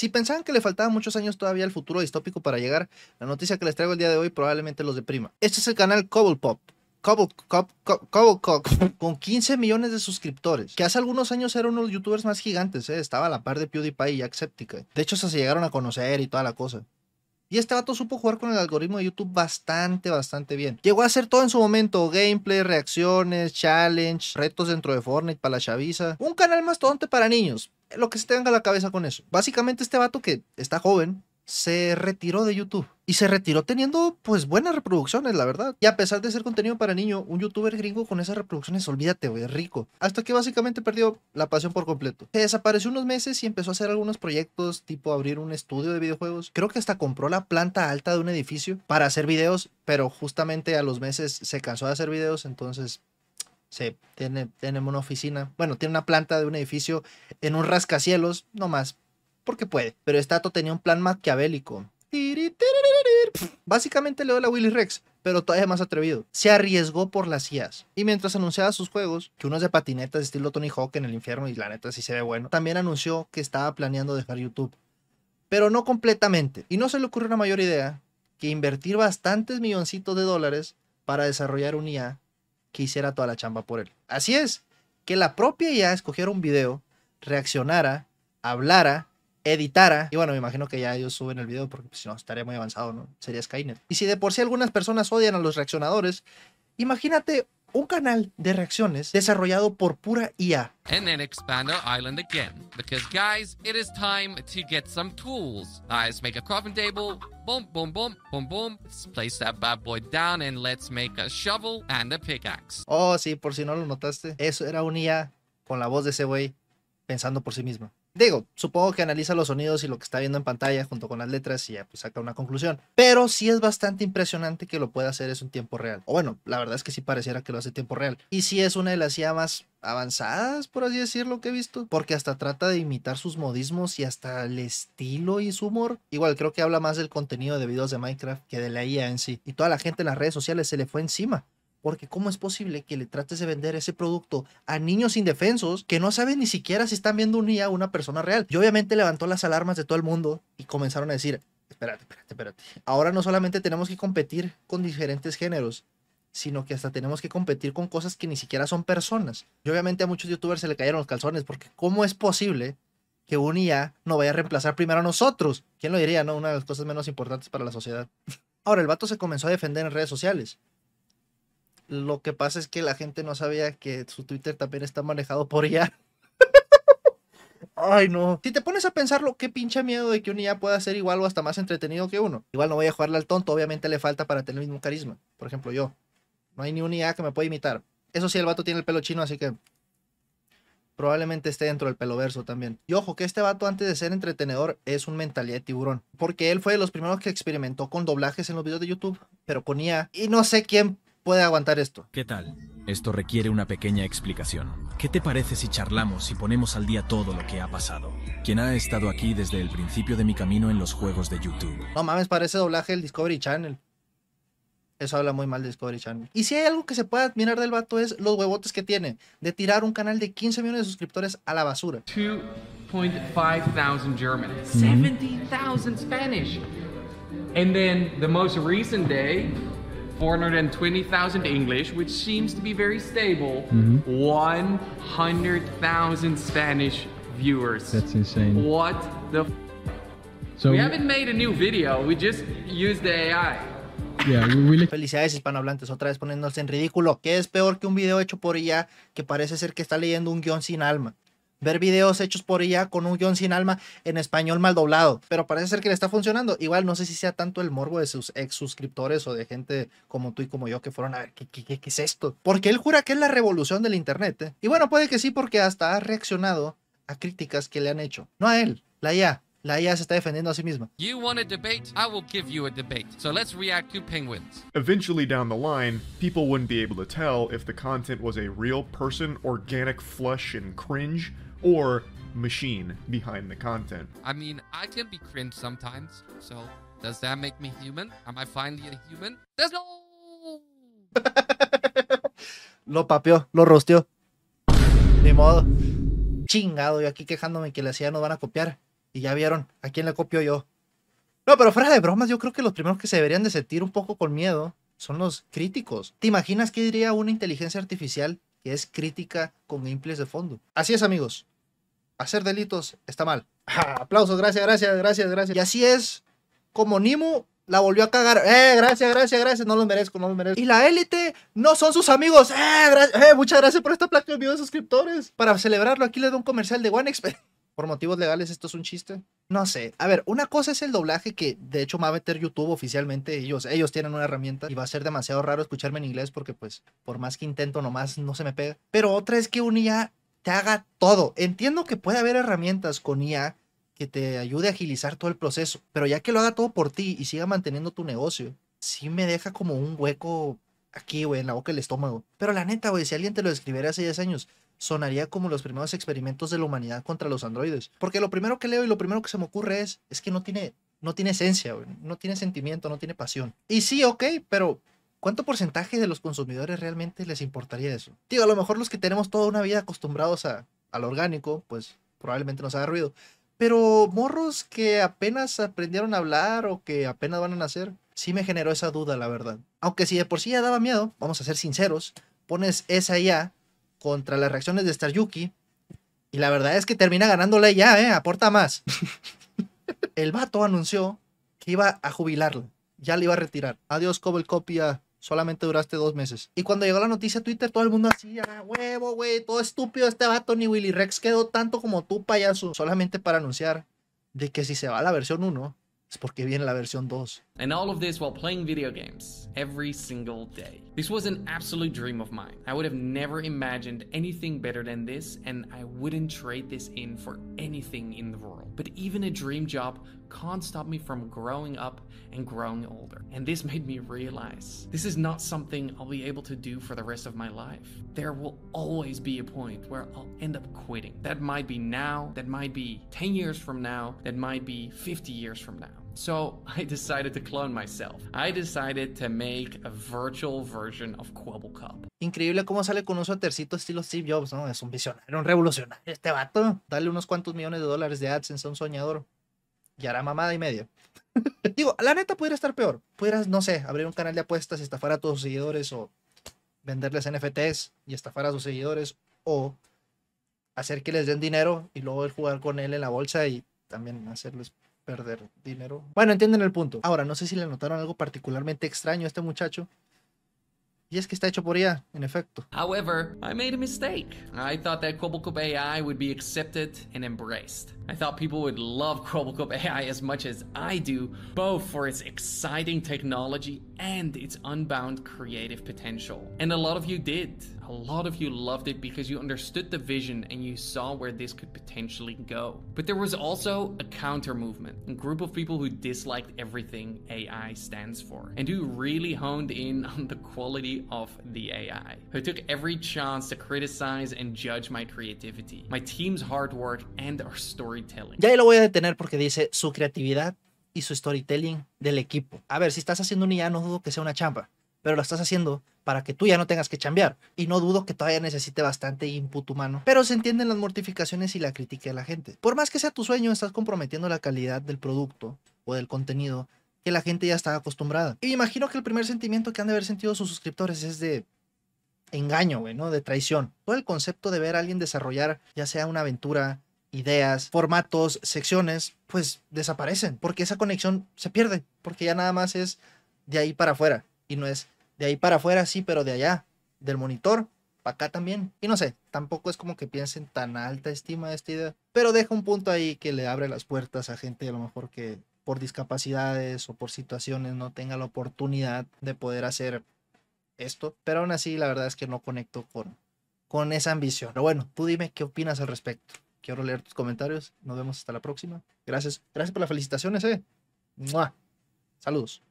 Si pensaban que le faltaban muchos años todavía al futuro distópico para llegar, la noticia que les traigo el día de hoy probablemente los deprima. Este es el canal Cobblepop. Cobblepop, con 15 millones de suscriptores, que hace algunos años era uno de los youtubers más gigantes, ¿eh? estaba a la par de PewDiePie y Jacksepticeye. De hecho, se llegaron a conocer y toda la cosa. Y este vato supo jugar con el algoritmo de YouTube bastante, bastante bien. Llegó a hacer todo en su momento: gameplay, reacciones, challenge, retos dentro de Fortnite para la chaviza. Un canal más tonto para niños. Lo que se tenga la cabeza con eso. Básicamente, este vato que está joven, se retiró de YouTube. Y se retiró teniendo pues buenas reproducciones, la verdad. Y a pesar de ser contenido para niño, un youtuber gringo con esas reproducciones, olvídate, güey, rico. Hasta que básicamente perdió la pasión por completo. Se desapareció unos meses y empezó a hacer algunos proyectos, tipo abrir un estudio de videojuegos. Creo que hasta compró la planta alta de un edificio para hacer videos, pero justamente a los meses se cansó de hacer videos, entonces se tiene, una oficina, bueno, tiene una planta de un edificio en un rascacielos, no más, porque puede. Pero Stato tenía un plan maquiavélico. Básicamente le dio la Willy Rex, pero todavía más atrevido. Se arriesgó por las IAs. Y mientras anunciaba sus juegos, que uno es de patinetas estilo Tony Hawk en el infierno, y la neta sí se ve bueno, también anunció que estaba planeando dejar YouTube. Pero no completamente. Y no se le ocurrió una mayor idea que invertir bastantes milloncitos de dólares para desarrollar un IA que hiciera toda la chamba por él. Así es, que la propia IA escogiera un video, reaccionara, hablara editara. Y bueno, me imagino que ya ellos suben el video porque pues, si no estaría muy avanzado, ¿no? Sería Skynet. Y si de por sí algunas personas odian a los reaccionadores, imagínate un canal de reacciones desarrollado por pura IA. And then expand our island again. Because guys, it is time to get some tools. Let's make a crafting table. Boom, boom, boom, boom, boom. Let's place that bad boy down and let's make a shovel and a pickaxe. Oh, sí, por si no lo notaste. Eso era un IA con la voz de ese güey pensando por sí misma. Digo, supongo que analiza los sonidos y lo que está viendo en pantalla junto con las letras y ya pues saca una conclusión. Pero sí es bastante impresionante que lo pueda hacer eso en tiempo real. O bueno, la verdad es que sí pareciera que lo hace en tiempo real. Y sí es una de las IA más avanzadas, por así decirlo, que he visto. Porque hasta trata de imitar sus modismos y hasta el estilo y su humor. Igual creo que habla más del contenido de videos de Minecraft que de la IA en sí. Y toda la gente en las redes sociales se le fue encima. Porque ¿cómo es posible que le trates de vender ese producto a niños indefensos que no saben ni siquiera si están viendo un IA o una persona real? Y obviamente levantó las alarmas de todo el mundo y comenzaron a decir, espérate, espérate, espérate. Ahora no solamente tenemos que competir con diferentes géneros, sino que hasta tenemos que competir con cosas que ni siquiera son personas. Y obviamente a muchos youtubers se le cayeron los calzones porque ¿cómo es posible que un IA no vaya a reemplazar primero a nosotros? ¿Quién lo diría, no? Una de las cosas menos importantes para la sociedad. Ahora, el vato se comenzó a defender en redes sociales. Lo que pasa es que la gente no sabía que su Twitter también está manejado por IA. Ay, no. Si te pones a pensarlo, qué pinche miedo de que un IA pueda ser igual o hasta más entretenido que uno. Igual no voy a jugarle al tonto, obviamente le falta para tener el mismo carisma. Por ejemplo, yo. No hay ni un IA que me pueda imitar. Eso sí, el vato tiene el pelo chino, así que probablemente esté dentro del pelo verso también. Y ojo, que este vato antes de ser entretenedor es un mentalidad de tiburón. Porque él fue de los primeros que experimentó con doblajes en los videos de YouTube, pero con IA. Y no sé quién puede aguantar esto. ¿Qué tal? Esto requiere una pequeña explicación. ¿Qué te parece si charlamos y ponemos al día todo lo que ha pasado? Quien ha estado aquí desde el principio de mi camino en los juegos de YouTube. No mames, parece doblaje el Discovery Channel. Eso habla muy mal de Discovery Channel. Y si hay algo que se puede admirar del vato es los huevotes que tiene de tirar un canal de 15 millones de suscriptores a la basura. 2.5 thousand German, 70,000 Spanish. And then the most recent day, 420,000 English, which seems to be very stable. 100,000 Spanish viewers. That's insane. What the? F- So we haven't made a new video. We just used the AI. yeah, we really Felicidades hispanohablantes, otra vez poniéndose en ridículo. ¿Qué es peor que un video hecho por ella que parece ser que está leyendo un guión sin alma? Ver videos hechos por IA con un guion sin alma en español mal doblado. Pero parece ser que le está funcionando. Igual no sé si sea tanto el morbo de sus ex suscriptores o de gente como tú y como yo que fueron a ver qué es esto. Porque él jura que es la revolución del internet. ¿eh? Y bueno, puede que sí porque hasta ha reaccionado a críticas que le han hecho. No a él, la IA. La IA se está defendiendo a sí misma. You want a debate? I will give you a debate. So let's react to penguins. Eventually down the line, people wouldn't be able to tell if the content was a real person, organic flush and cringe, or machine behind the content. I mean, I can be cringe sometimes. So does that make me human? Am I finally a human? There's no. Lo papeó, lo rosteó. Ni modo. Chingado, yo aquí quejándome que la CIA nos van a copiar. Y ya vieron a quién le copio yo. No, pero fuera de bromas, yo creo que los primeros que se deberían de sentir un poco con miedo son los críticos. ¿Te imaginas qué diría una inteligencia artificial que es crítica con gameplays de fondo? Así es, amigos. Hacer delitos está mal. aplausos, gracias, gracias, gracias, gracias. Y así es como Nimo la volvió a cagar. Eh, gracias, gracias, gracias. No lo merezco, no lo merezco. Y la élite no son sus amigos. Eh, eh muchas gracias por esta placa de video de suscriptores. Para celebrarlo, aquí le doy un comercial de OneXP. Por motivos legales, esto es un chiste. No sé. A ver, una cosa es el doblaje que de hecho va a meter YouTube oficialmente. Ellos, ellos tienen una herramienta y va a ser demasiado raro escucharme en inglés porque pues por más que intento nomás no se me pega. Pero otra es que un IA te haga todo. Entiendo que puede haber herramientas con IA que te ayude a agilizar todo el proceso, pero ya que lo haga todo por ti y siga manteniendo tu negocio, sí me deja como un hueco aquí, güey, en la boca del estómago. Pero la neta, güey, si alguien te lo escribiera hace 10 años, sonaría como los primeros experimentos de la humanidad contra los androides. Porque lo primero que leo y lo primero que se me ocurre es, es que no tiene, no tiene esencia, no tiene sentimiento, no tiene pasión. Y sí, ok, pero ¿cuánto porcentaje de los consumidores realmente les importaría eso? Digo, a lo mejor los que tenemos toda una vida acostumbrados a, al orgánico, pues probablemente nos haga ruido. Pero morros que apenas aprendieron a hablar o que apenas van a nacer, sí me generó esa duda, la verdad. Aunque si de por sí ya daba miedo, vamos a ser sinceros, pones esa IA contra las reacciones de Star Yuki. Y la verdad es que termina ganándole ya, ¿eh? Aporta más. el vato anunció que iba a jubilarlo. Ya le iba a retirar. Adiós, Cobble Copia. Solamente duraste dos meses. Y cuando llegó la noticia a Twitter, todo el mundo así, ah, huevo, güey, todo estúpido este vato, ni Willy Rex quedó tanto como tú, payaso. Solamente para anunciar de que si se va a la versión 1, es porque viene la versión 2. And all of this while playing video games every single day. This was an absolute dream of mine. I would have never imagined anything better than this, and I wouldn't trade this in for anything in the world. But even a dream job can't stop me from growing up and growing older. And this made me realize this is not something I'll be able to do for the rest of my life. There will always be a point where I'll end up quitting. That might be now, that might be 10 years from now, that might be 50 years from now. So I decided to clone myself. I decided to make a virtual version of Cup. Increíble cómo sale con un suétercito estilo Steve Jobs, ¿no? Es un visionario, un revolucionario este vato. Dale unos cuantos millones de dólares de AdSense a un soñador. Y hará mamada y media. Digo, la neta podría estar peor. Pudieras, no sé, abrir un canal de apuestas y estafar a tus seguidores o venderles NFTs y estafar a sus seguidores o hacer que les den dinero y luego jugar con él en la bolsa y también hacerles perder dinero. Bueno, entienden el punto. Ahora, no sé si le notaron algo particularmente extraño a este muchacho. Y es que está hecho por IA, en efecto. However, I made a mistake. I thought that Cobblecube AI would be accepted and embraced. I thought people would love Cobblecube AI as much as I do, both for its exciting technology and its unbound creative potential. And a lot of you did. A lot of you loved it because you understood the vision and you saw where this could potentially go. But there was also a counter movement, a group of people who disliked everything AI stands for, and who really honed in on the quality of the AI, who took every chance to criticize and judge my creativity, my team's hard work, and our storytelling. Ya lo voy a detener porque dice su creatividad y su storytelling del equipo. A ver, si estás haciendo un IA, no dudo que sea una champa, pero lo estás haciendo para que tú ya no tengas que chambear. Y no dudo que todavía necesite bastante input humano. Pero se entienden las mortificaciones y la crítica de la gente. Por más que sea tu sueño, estás comprometiendo la calidad del producto o del contenido que la gente ya está acostumbrada. Y imagino que el primer sentimiento que han de haber sentido sus suscriptores es de engaño, güey, ¿no? De traición. Todo el concepto de ver a alguien desarrollar ya sea una aventura, ideas, formatos, secciones, pues desaparecen. Porque esa conexión se pierde. Porque ya nada más es de ahí para afuera. Y no es de ahí para afuera sí, pero de allá, del monitor, para acá también. Y no sé, tampoco es como que piensen tan alta estima de esta idea, pero deja un punto ahí que le abre las puertas a gente a lo mejor que por discapacidades o por situaciones no tenga la oportunidad de poder hacer esto. Pero aún así, la verdad es que no conecto con, con esa ambición. Pero bueno, tú dime qué opinas al respecto. Quiero leer tus comentarios. Nos vemos hasta la próxima. Gracias. Gracias por las felicitaciones, eh. Saludos.